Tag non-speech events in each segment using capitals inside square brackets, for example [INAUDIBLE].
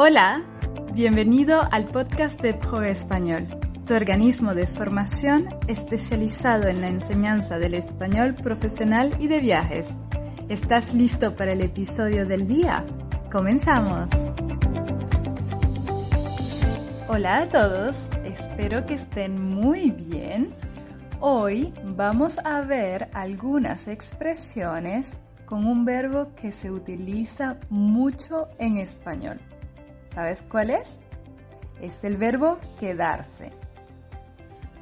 Hola, bienvenido al podcast de Pro Español, tu organismo de formación especializado en la enseñanza del español profesional y de viajes. ¿Estás listo para el episodio del día? ¡Comenzamos! Hola a todos, espero que estén muy bien. Hoy vamos a ver algunas expresiones con un verbo que se utiliza mucho en español. ¿Sabes cuál es? Es el verbo quedarse.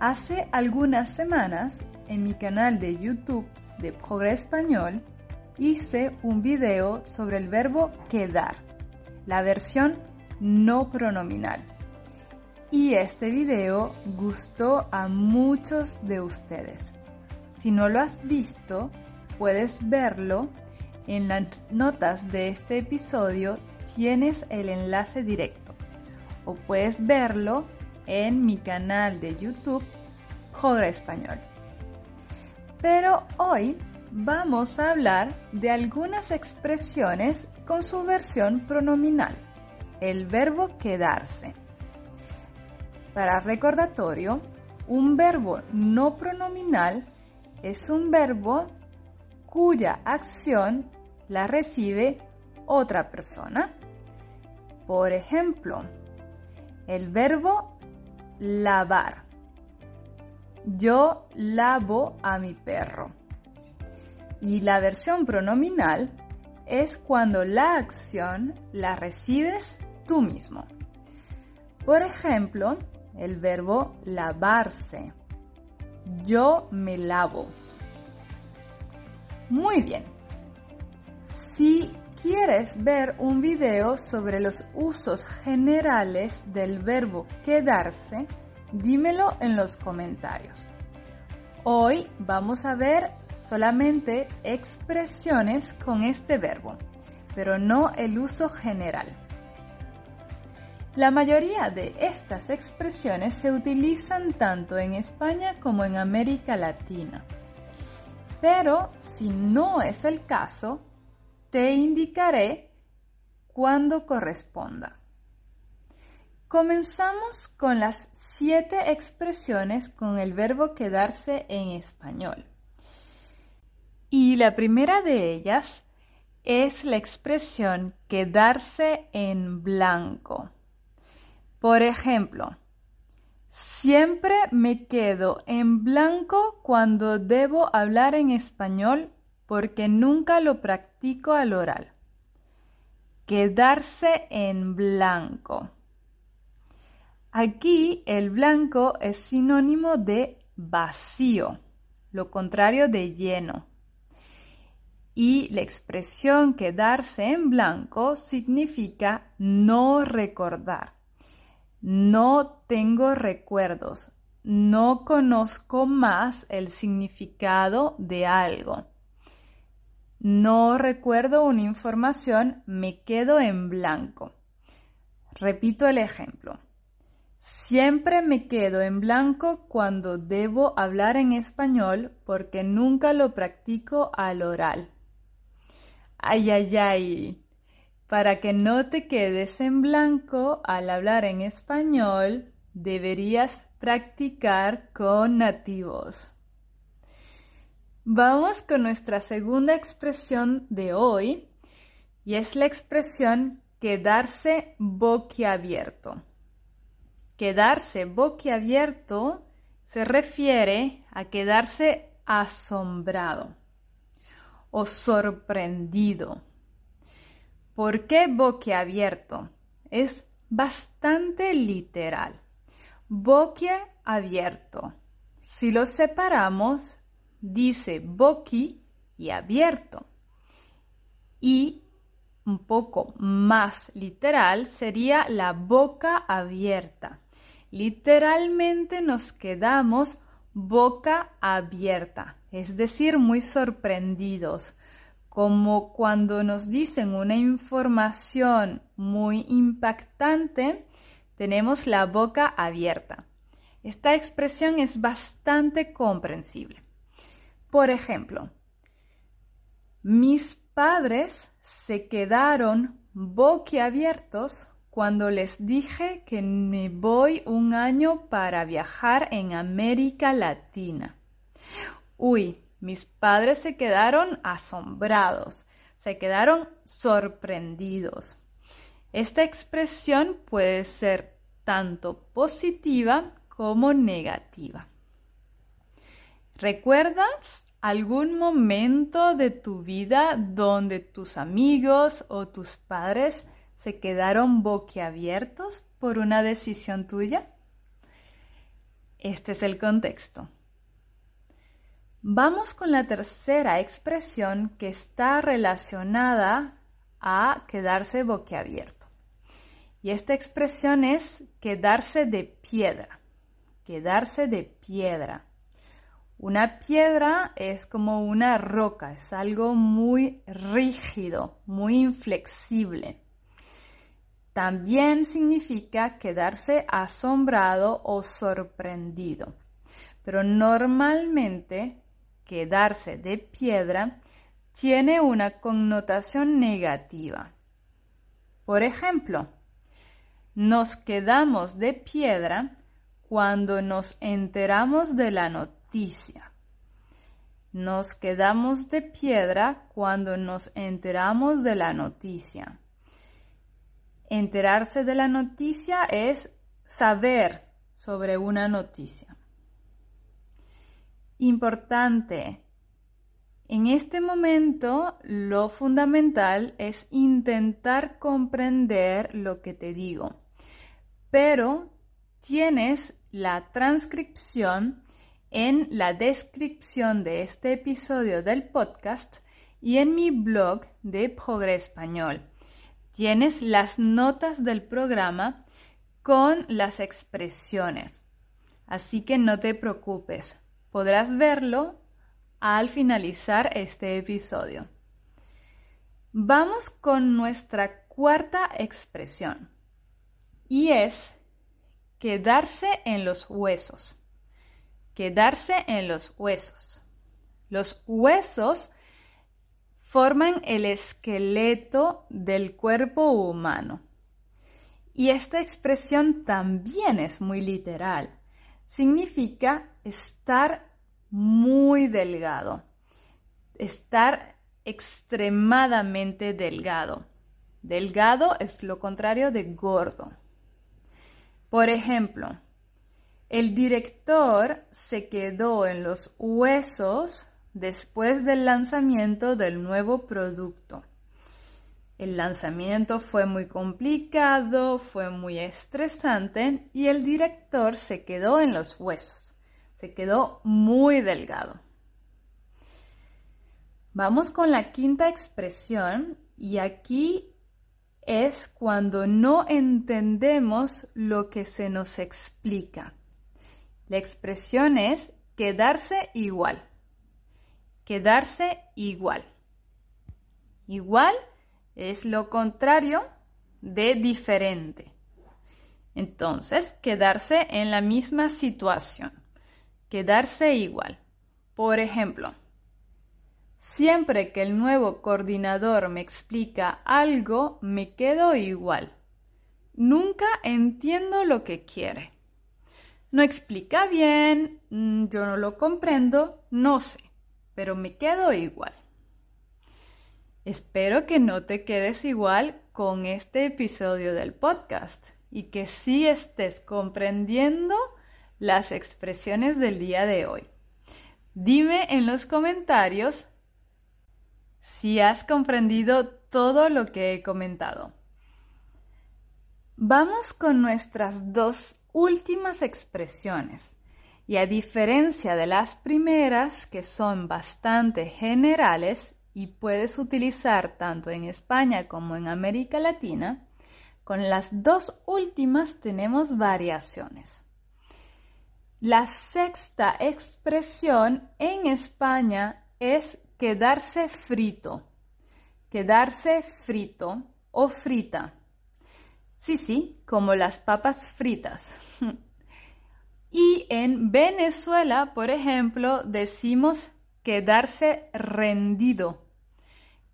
Hace algunas semanas en mi canal de YouTube de Progre Español hice un video sobre el verbo quedar, la versión no pronominal. Y este video gustó a muchos de ustedes. Si no lo has visto, puedes verlo en las notas de este episodio tienes el enlace directo o puedes verlo en mi canal de YouTube Jogra Español. Pero hoy vamos a hablar de algunas expresiones con su versión pronominal, el verbo quedarse. Para recordatorio, un verbo no pronominal es un verbo cuya acción la recibe otra persona. Por ejemplo, el verbo lavar. Yo lavo a mi perro. Y la versión pronominal es cuando la acción la recibes tú mismo. Por ejemplo, el verbo lavarse. Yo me lavo. Muy bien. Si quieres ver un video sobre los usos generales del verbo quedarse, dímelo en los comentarios. Hoy vamos a ver solamente expresiones con este verbo, pero no el uso general. La mayoría de estas expresiones se utilizan tanto en España como en América Latina. Pero si no es el caso, te indicaré cuando corresponda. Comenzamos con las siete expresiones con el verbo quedarse en español. Y la primera de ellas es la expresión quedarse en blanco. Por ejemplo, siempre me quedo en blanco cuando debo hablar en español porque nunca lo practico al oral. Quedarse en blanco. Aquí el blanco es sinónimo de vacío, lo contrario de lleno. Y la expresión quedarse en blanco significa no recordar. No tengo recuerdos. No conozco más el significado de algo. No recuerdo una información, me quedo en blanco. Repito el ejemplo. Siempre me quedo en blanco cuando debo hablar en español porque nunca lo practico al oral. Ay, ay, ay. Para que no te quedes en blanco al hablar en español, deberías practicar con nativos. Vamos con nuestra segunda expresión de hoy y es la expresión quedarse boquiabierto. Quedarse boquiabierto se refiere a quedarse asombrado o sorprendido. ¿Por qué boquiabierto? Es bastante literal. Boquiabierto. Si lo separamos, dice boqui y abierto. Y un poco más literal sería la boca abierta. Literalmente nos quedamos boca abierta, es decir, muy sorprendidos, como cuando nos dicen una información muy impactante, tenemos la boca abierta. Esta expresión es bastante comprensible. Por ejemplo, mis padres se quedaron boquiabiertos cuando les dije que me voy un año para viajar en América Latina. Uy, mis padres se quedaron asombrados, se quedaron sorprendidos. Esta expresión puede ser tanto positiva como negativa. ¿Recuerdas algún momento de tu vida donde tus amigos o tus padres se quedaron boquiabiertos por una decisión tuya? Este es el contexto. Vamos con la tercera expresión que está relacionada a quedarse boquiabierto. Y esta expresión es quedarse de piedra. Quedarse de piedra. Una piedra es como una roca, es algo muy rígido, muy inflexible. También significa quedarse asombrado o sorprendido. Pero normalmente quedarse de piedra tiene una connotación negativa. Por ejemplo, nos quedamos de piedra cuando nos enteramos de la noticia. Nos quedamos de piedra cuando nos enteramos de la noticia. Enterarse de la noticia es saber sobre una noticia. Importante. En este momento lo fundamental es intentar comprender lo que te digo, pero tienes la transcripción en la descripción de este episodio del podcast y en mi blog de Progres Español. Tienes las notas del programa con las expresiones. Así que no te preocupes, podrás verlo al finalizar este episodio. Vamos con nuestra cuarta expresión y es quedarse en los huesos. Quedarse en los huesos. Los huesos forman el esqueleto del cuerpo humano. Y esta expresión también es muy literal. Significa estar muy delgado, estar extremadamente delgado. Delgado es lo contrario de gordo. Por ejemplo, el director se quedó en los huesos después del lanzamiento del nuevo producto. El lanzamiento fue muy complicado, fue muy estresante y el director se quedó en los huesos. Se quedó muy delgado. Vamos con la quinta expresión y aquí es cuando no entendemos lo que se nos explica. La expresión es quedarse igual. Quedarse igual. Igual es lo contrario de diferente. Entonces, quedarse en la misma situación. Quedarse igual. Por ejemplo, siempre que el nuevo coordinador me explica algo, me quedo igual. Nunca entiendo lo que quiere. No explica bien, mm, yo no lo comprendo, no sé, pero me quedo igual. Espero que no te quedes igual con este episodio del podcast y que sí estés comprendiendo las expresiones del día de hoy. Dime en los comentarios si has comprendido todo lo que he comentado. Vamos con nuestras dos últimas expresiones. Y a diferencia de las primeras, que son bastante generales y puedes utilizar tanto en España como en América Latina, con las dos últimas tenemos variaciones. La sexta expresión en España es quedarse frito, quedarse frito o frita. Sí, sí, como las papas fritas. [LAUGHS] y en Venezuela, por ejemplo, decimos quedarse rendido,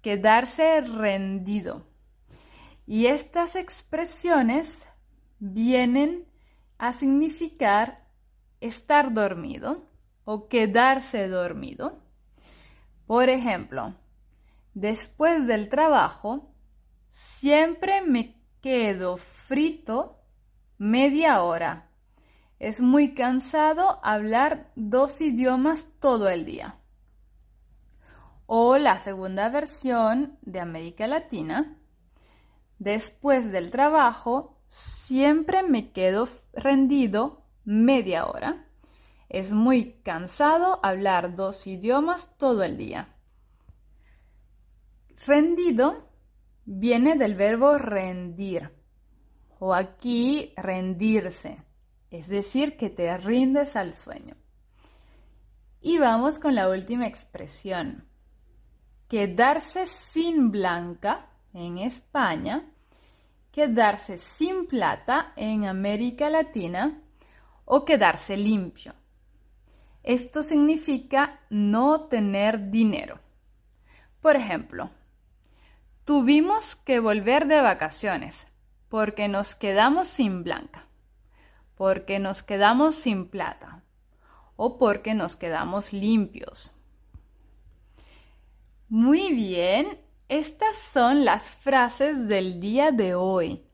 quedarse rendido. Y estas expresiones vienen a significar estar dormido o quedarse dormido. Por ejemplo, después del trabajo, siempre me quedo frito media hora. Es muy cansado hablar dos idiomas todo el día. O la segunda versión de América Latina. Después del trabajo, siempre me quedo rendido media hora. Es muy cansado hablar dos idiomas todo el día. Rendido viene del verbo rendir o aquí rendirse, es decir, que te rindes al sueño. Y vamos con la última expresión. Quedarse sin blanca en España, quedarse sin plata en América Latina o quedarse limpio. Esto significa no tener dinero. Por ejemplo, tuvimos que volver de vacaciones porque nos quedamos sin blanca, porque nos quedamos sin plata o porque nos quedamos limpios. Muy bien, estas son las frases del día de hoy.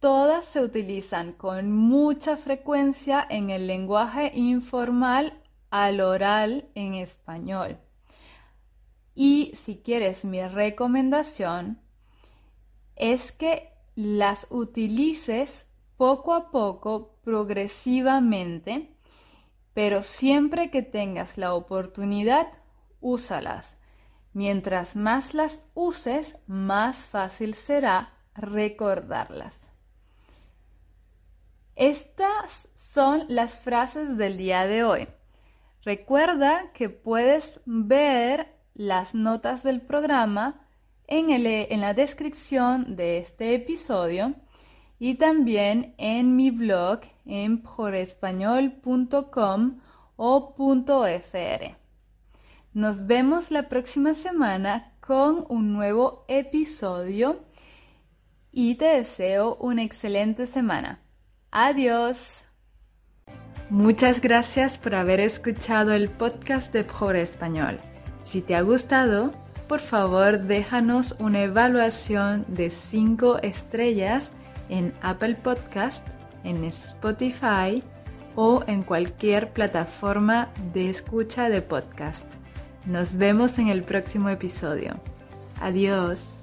Todas se utilizan con mucha frecuencia en el lenguaje informal al oral en español. Y si quieres mi recomendación, es que las utilices poco a poco, progresivamente, pero siempre que tengas la oportunidad, úsalas. Mientras más las uses, más fácil será recordarlas. Estas son las frases del día de hoy. Recuerda que puedes ver las notas del programa en, en la descripción de este episodio y también en mi blog en porespañol.com o .fr. Nos vemos la próxima semana con un nuevo episodio y te deseo una excelente semana. Adiós. Muchas gracias por haber escuchado el podcast de Pobre Español. Si te ha gustado, por favor déjanos una evaluación de 5 estrellas en Apple Podcast, en Spotify o en cualquier plataforma de escucha de podcast. Nos vemos en el próximo episodio. Adiós.